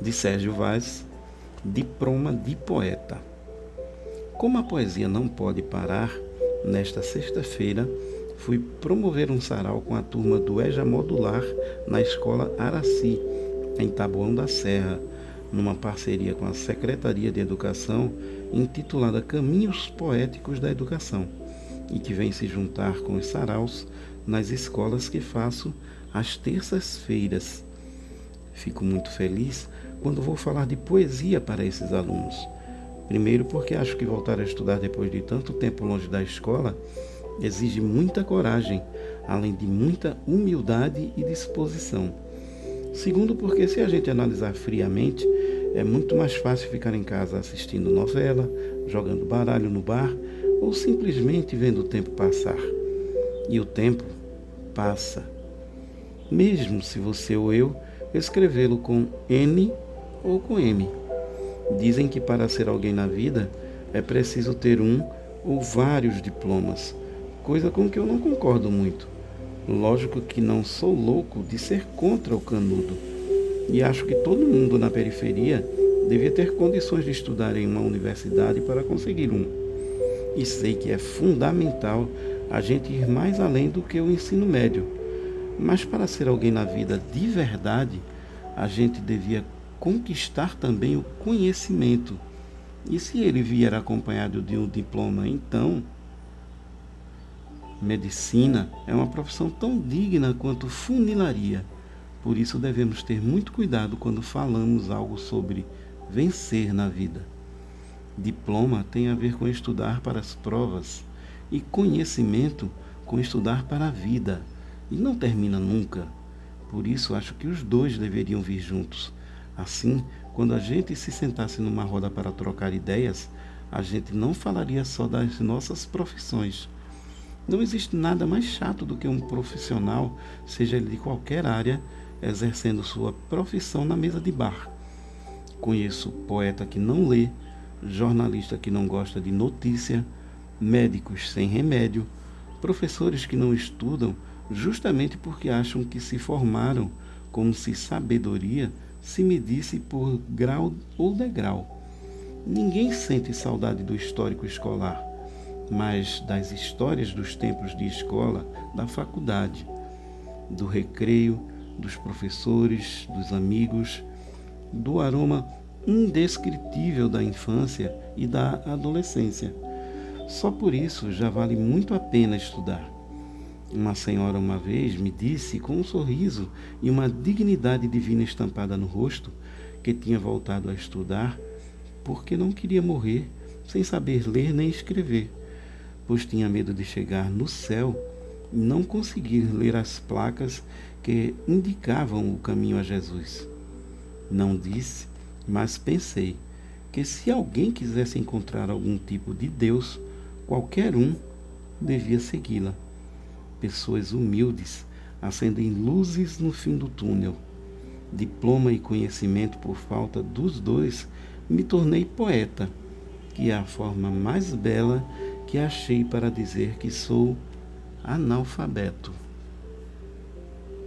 de Sérgio Vaz, Diploma de Poeta. Como a poesia não pode parar, nesta sexta-feira fui promover um sarau com a turma do EJA Modular na Escola Araci, em Taboão da Serra, numa parceria com a Secretaria de Educação, intitulada Caminhos Poéticos da Educação, e que vem se juntar com os saraus nas escolas que faço às terças-feiras. Fico muito feliz quando vou falar de poesia para esses alunos. Primeiro, porque acho que voltar a estudar depois de tanto tempo longe da escola exige muita coragem, além de muita humildade e disposição. Segundo, porque se a gente analisar friamente, é muito mais fácil ficar em casa assistindo novela, jogando baralho no bar ou simplesmente vendo o tempo passar. E o tempo passa. Mesmo se você ou eu escrevê-lo com N ou com M. Dizem que para ser alguém na vida é preciso ter um ou vários diplomas, coisa com que eu não concordo muito. Lógico que não sou louco de ser contra o canudo, e acho que todo mundo na periferia devia ter condições de estudar em uma universidade para conseguir um. E sei que é fundamental a gente ir mais além do que o ensino médio. Mas para ser alguém na vida de verdade, a gente devia conquistar também o conhecimento. E se ele vier acompanhado de um diploma, então. Medicina é uma profissão tão digna quanto funilaria. Por isso devemos ter muito cuidado quando falamos algo sobre vencer na vida. Diploma tem a ver com estudar para as provas e conhecimento com estudar para a vida. E não termina nunca. Por isso acho que os dois deveriam vir juntos Assim, quando a gente se sentasse numa roda para trocar ideias, a gente não falaria só das nossas profissões. Não existe nada mais chato do que um profissional, seja ele de qualquer área, exercendo sua profissão na mesa de bar. Conheço poeta que não lê, jornalista que não gosta de notícia, médicos sem remédio, professores que não estudam justamente porque acham que se formaram como se sabedoria se medisse por grau ou degrau. Ninguém sente saudade do histórico escolar, mas das histórias dos tempos de escola, da faculdade, do recreio, dos professores, dos amigos, do aroma indescritível da infância e da adolescência. Só por isso já vale muito a pena estudar. Uma senhora uma vez me disse, com um sorriso e uma dignidade divina estampada no rosto, que tinha voltado a estudar porque não queria morrer sem saber ler nem escrever, pois tinha medo de chegar no céu e não conseguir ler as placas que indicavam o caminho a Jesus. Não disse, mas pensei que se alguém quisesse encontrar algum tipo de Deus, qualquer um devia segui-la pessoas humildes acendem luzes no fim do túnel. Diploma e conhecimento por falta dos dois, me tornei poeta, que é a forma mais bela que achei para dizer que sou analfabeto.